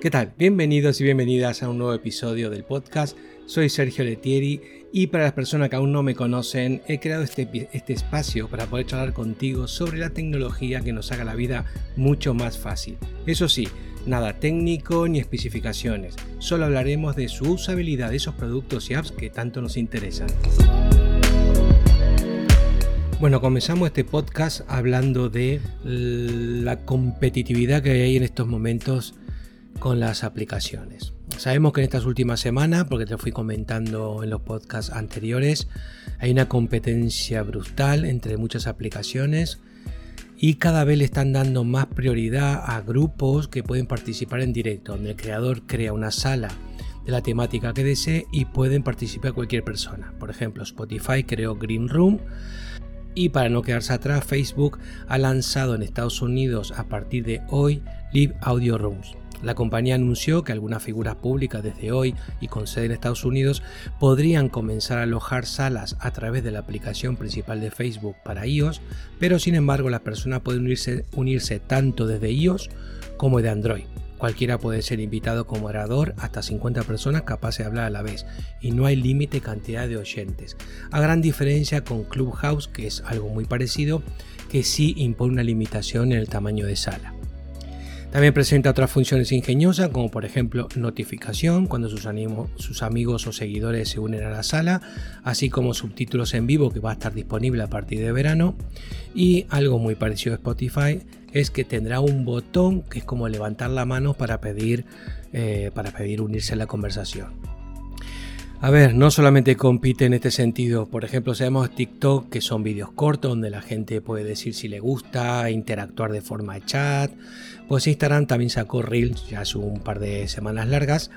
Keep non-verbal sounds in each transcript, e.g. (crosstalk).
¿Qué tal? Bienvenidos y bienvenidas a un nuevo episodio del podcast. Soy Sergio Letieri y para las personas que aún no me conocen, he creado este, este, espacio para poder charlar contigo sobre la tecnología que nos haga la vida mucho más fácil. Eso sí, nada técnico ni especificaciones, solo hablaremos de su usabilidad de esos productos y apps que tanto nos interesan. Bueno, comenzamos este podcast hablando de la competitividad que hay en estos momentos con las aplicaciones. Sabemos que en estas últimas semanas, porque te fui comentando en los podcasts anteriores, hay una competencia brutal entre muchas aplicaciones y cada vez le están dando más prioridad a grupos que pueden participar en directo, donde el creador crea una sala de la temática que desee y pueden participar cualquier persona. Por ejemplo, Spotify creó Green Room y para no quedarse atrás, Facebook ha lanzado en Estados Unidos a partir de hoy Live Audio Rooms la compañía anunció que algunas figuras públicas desde hoy y con sede en Estados Unidos podrían comenzar a alojar salas a través de la aplicación principal de Facebook para iOS, pero sin embargo las personas pueden unirse, unirse tanto desde iOS como de Android. Cualquiera puede ser invitado como orador, hasta 50 personas capaces de hablar a la vez, y no hay límite cantidad de oyentes. A gran diferencia con Clubhouse, que es algo muy parecido, que sí impone una limitación en el tamaño de sala. También presenta otras funciones ingeniosas, como por ejemplo notificación cuando sus, amigos o seguidores se unen a la sala, así como subtítulos en vivo que va a estar disponible a partir de verano. Y algo muy parecido a Spotify es que tendrá un botón que es como levantar la mano para pedir, eh, para pedir unirse a la conversación. A ver, no solamente compite en este sentido, por ejemplo, sabemos TikTok que son vídeos cortos donde la gente puede decir si le gusta, interactuar de forma chat, pues Instagram también sacó Reels ya hace un par de semanas largas,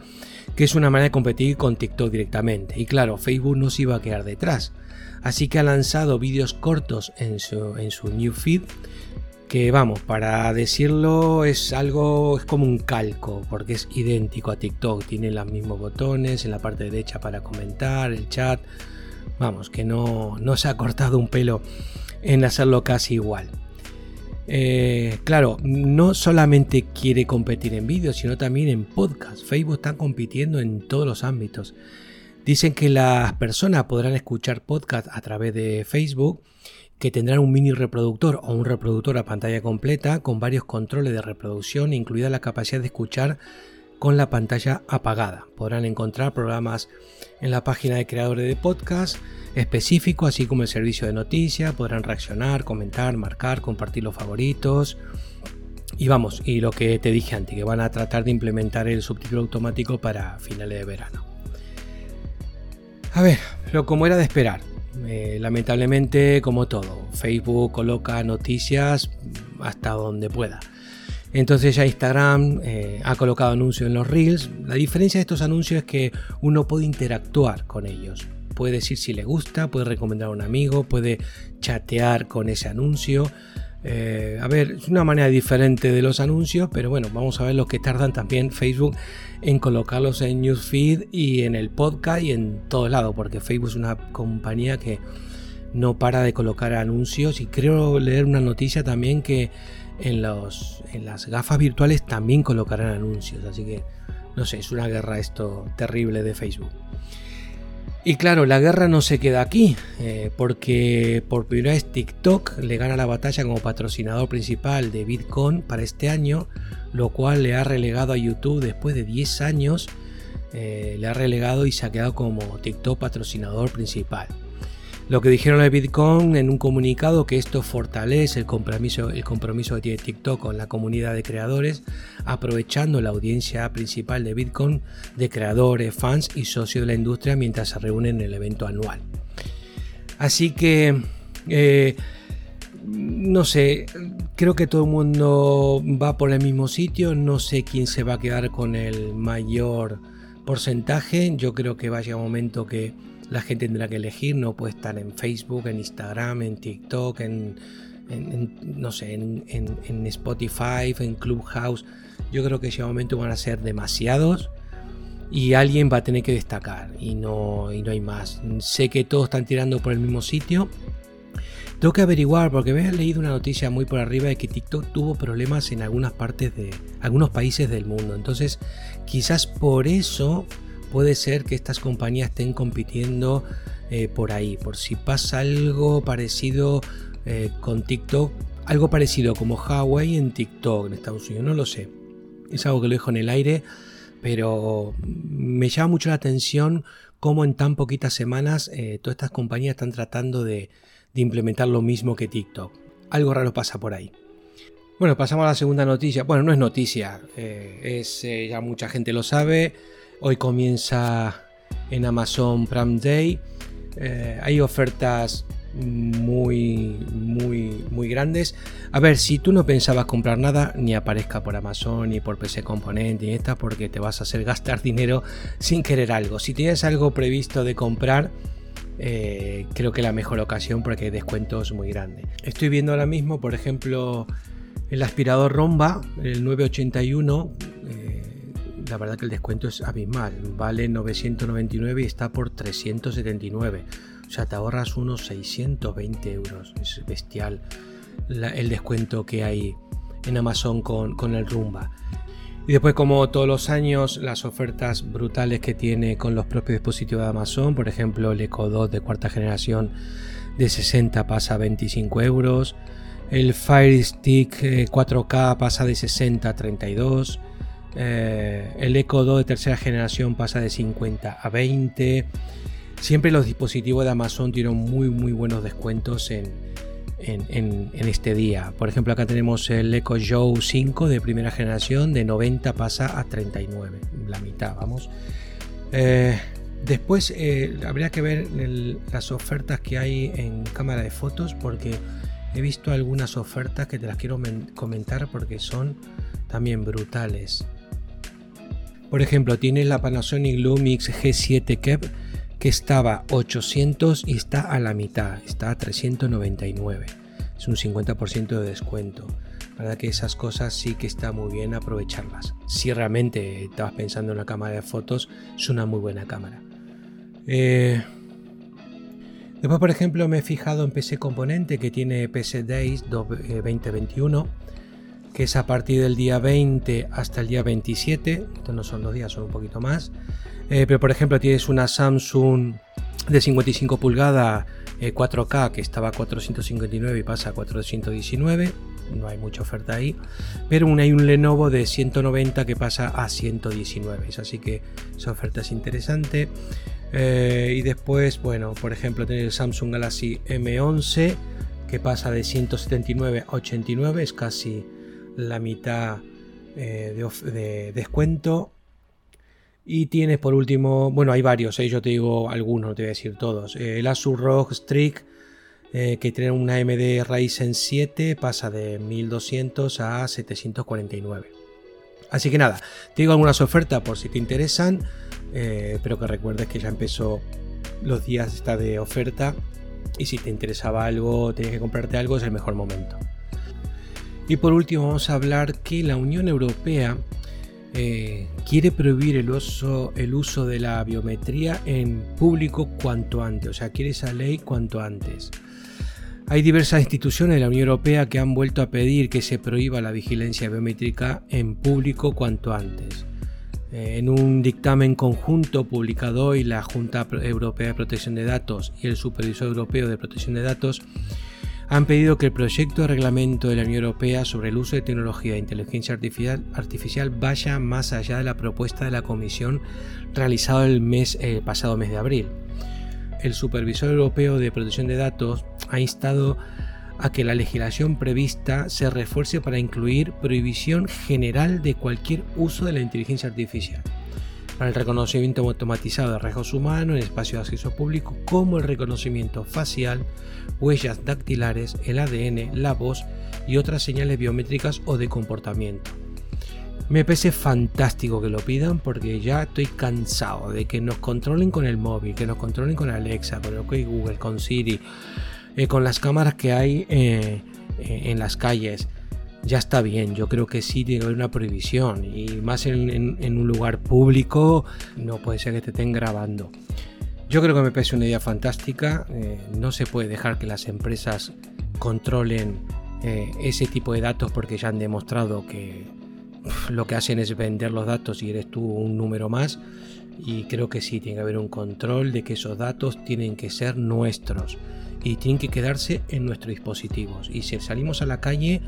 que es una manera de competir con TikTok directamente. Y claro, Facebook no se iba a quedar detrás, así que ha lanzado vídeos cortos en su, en su new feed que vamos, para decirlo es algo, es como un calco, porque es idéntico a TikTok, tiene los mismos botones en la parte derecha para comentar, el chat, vamos, que no, no se ha cortado un pelo en hacerlo casi igual. Eh, claro, no solamente quiere competir en vídeos, sino también en podcast. Facebook está compitiendo en todos los ámbitos. Dicen que las personas podrán escuchar podcast a través de Facebook que tendrán un mini reproductor o un reproductor a pantalla completa con varios controles de reproducción, incluida la capacidad de escuchar con la pantalla apagada. Podrán encontrar programas en la página de creadores de podcast específico, así como el servicio de noticias. Podrán reaccionar, comentar, marcar, compartir los favoritos. Y vamos, y lo que te dije antes, que van a tratar de implementar el subtítulo automático para finales de verano. A ver, lo como era de esperar, eh, lamentablemente, como todo, Facebook coloca noticias hasta donde pueda. Entonces ya Instagram eh, ha colocado anuncios en los reels. La diferencia de estos anuncios es que uno puede interactuar con ellos. Puede decir si le gusta, puede recomendar a un amigo, puede chatear con ese anuncio. Eh, a ver, es una manera diferente de los anuncios, pero bueno, vamos a ver lo que tardan también Facebook en colocarlos en Newsfeed y en el podcast y en todos lados, porque Facebook es una compañía que no para de colocar anuncios y creo leer una noticia también que en, los, en las gafas virtuales también colocarán anuncios, así que no sé, es una guerra esto terrible de Facebook. Y claro, la guerra no se queda aquí, eh, porque por primera vez TikTok le gana la batalla como patrocinador principal de Bitcoin para este año, lo cual le ha relegado a YouTube después de 10 años, eh, le ha relegado y se ha quedado como TikTok patrocinador principal. Lo que dijeron de Bitcoin en un comunicado que esto fortalece el compromiso, el compromiso que tiene TikTok con la comunidad de creadores, aprovechando la audiencia principal de Bitcoin de creadores, fans y socios de la industria mientras se reúnen en el evento anual. Así que, eh, no sé, creo que todo el mundo va por el mismo sitio, no sé quién se va a quedar con el mayor porcentaje, yo creo que va a llegar un momento que la gente tendrá que elegir, no puede estar en Facebook, en Instagram, en TikTok, en, no sé, en, Spotify, en Clubhouse. Yo creo que ese momento van a ser demasiados y alguien va a tener que destacar y no, y no hay más. Sé que todos están tirando por el mismo sitio Tengo que averiguar porque había leído una noticia muy por arriba de que TikTok tuvo problemas en algunas partes de algunos países del mundo. Entonces, quizás por eso puede ser que estas compañías estén compitiendo eh, por ahí, por si pasa algo parecido eh, con TikTok, algo parecido como Huawei en TikTok en Estados Unidos, no lo sé. Es algo que lo dejo en el aire, pero me llama mucho la atención cómo en tan poquitas semanas eh, todas estas compañías están tratando de, implementar lo mismo que TikTok. Algo raro pasa por ahí. Bueno, pasamos a la segunda noticia. Bueno, no es noticia, es ya mucha gente lo sabe. Hoy comienza en Amazon Prime Day eh, hay ofertas muy, muy, muy grandes. A ver, si tú no pensabas comprar nada, ni aparezca por Amazon, ni por PC Component, ni esta, porque te vas a hacer gastar (laughs) dinero sin querer algo. Si tienes algo previsto de comprar, eh, creo que la mejor ocasión porque hay descuentos muy grandes. Estoy viendo ahora mismo, por ejemplo, el aspirador Romba, el 981 la verdad que el descuento es abismal. Vale 999 y está por 379. O sea, te ahorras unos 620 euros. Es bestial el descuento que hay en Amazon con, con el Rumba. Y después, como todos los años, las ofertas brutales que tiene con los propios dispositivos de Amazon. Por ejemplo, el Echo 2 de cuarta generación de 60 pasa a 25 euros. El Fire Stick 4K eh, pasa de 60 a 32. Eh, el Echo 2 de tercera generación pasa de 50 a 20. Siempre los dispositivos de Amazon tienen muy muy buenos descuentos en, en, este día. Por ejemplo, acá tenemos el Echo Show 5 de primera generación, de 90 pasa a 39, la mitad, vamos. Eh, después eh, habría que ver las ofertas que hay en cámara de fotos, porque he visto algunas ofertas que te las quiero comentar porque son también brutales. Por ejemplo, tienes la Panasonic Lumix G7 Kev que estaba 800 y está a la mitad, está a 399. Es un 50% de descuento. La verdad que esas cosas sí que está muy bien aprovecharlas. Si realmente estabas pensando en una cámara de fotos, es una muy buena cámara. Eh, después, por ejemplo, me he fijado en PC Componente que tiene PC Days 2021 que es a partir del día 20 hasta el día 27. Estos no son dos días, son un poquito más. Eh, pero por ejemplo, tienes una Samsung de 55 pulgadas 4K eh, que estaba a 459 y pasa a 419. No hay mucha oferta ahí. Pero hay un Lenovo de 190 que pasa a 119. Así que esa oferta es interesante. Eh, y después, bueno, por ejemplo, tener el Samsung Galaxy M11 que pasa de 179 a 89. Es casi la mitad eh, de, descuento. Y tienes por último, bueno, hay varios, eh, yo te digo algunos, no te voy a decir todos. Eh, el Asus ROG Strix, que tiene una AMD Ryzen 7, pasa de 1200 a 749. Así que nada, te digo algunas ofertas por si te interesan, pero que recuerdes que ya empezó los días esta de oferta y si te interesaba algo, tienes que comprarte algo, es el mejor momento. Y por último vamos a hablar que la Unión Europea eh, quiere prohibir el uso, el uso de la biometría en público cuanto antes, o sea, quiere esa ley cuanto antes. Hay diversas instituciones de la Unión Europea que han vuelto a pedir que se prohíba la vigilancia biométrica en público cuanto antes. Eh, en un dictamen conjunto publicado hoy la Junta Europea de Protección de Datos y el Supervisor Europeo de Protección de Datos han pedido que el proyecto de reglamento de la Unión Europea sobre el uso de tecnología de inteligencia artificial, vaya más allá de la propuesta de la Comisión realizada el mes, eh, pasado mes de abril. El Supervisor Europeo de Protección de Datos ha instado a que la legislación prevista se refuerce para incluir prohibición general de cualquier uso de la inteligencia artificial para el reconocimiento automatizado de rasgos humanos en espacios de acceso público, como el reconocimiento facial, huellas dactilares, el ADN, la voz y otras señales biométricas o de comportamiento. Me parece fantástico que lo pidan porque ya estoy cansado de que nos controlen con el móvil, que nos controlen con Alexa, con Google, con Siri, eh, con las cámaras que hay eh, eh, en las calles ya está bien. Yo creo que sí tiene que haber una prohibición y más en, un lugar público no puede ser que te estén grabando. Yo creo que me parece una idea fantástica. Eh, no se puede dejar que las empresas controlen eh, ese tipo de datos porque ya han demostrado que lo que hacen es vender los datos y eres tú un número más. Y creo que sí, tiene que haber un control de que esos datos tienen que ser nuestros y tienen que quedarse en nuestros dispositivos. Y si salimos a la calle,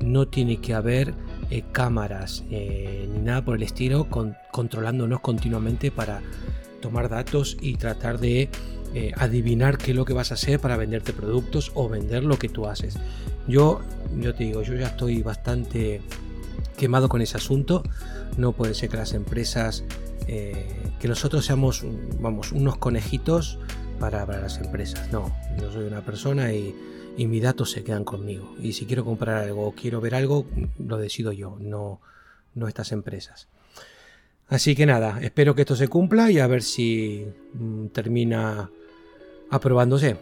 no tiene que haber eh, cámaras ni nada por el estilo controlándonos continuamente para tomar datos y tratar de eh, adivinar qué es lo que vas a hacer para venderte productos o vender lo que tú haces. Yo, yo te digo, yo ya estoy bastante quemado con ese asunto. No puede ser que las empresas, eh, que nosotros seamos, vamos, unos conejitos para, las empresas. No, yo soy una persona y, y mis datos se quedan conmigo. Y si quiero comprar algo o quiero ver algo, lo decido yo, no, no estas empresas. Así que nada, espero que esto se cumpla y a ver si mm, termina aprobándose.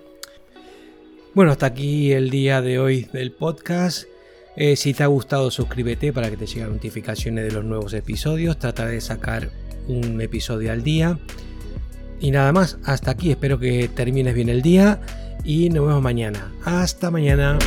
Bueno, hasta aquí el día de hoy del podcast. Eh, si te ha gustado, suscríbete para que te lleguen notificaciones de los nuevos episodios. Trata de sacar un episodio al día. Y nada más, hasta aquí. Espero que termines bien el día y nos vemos mañana. Hasta mañana.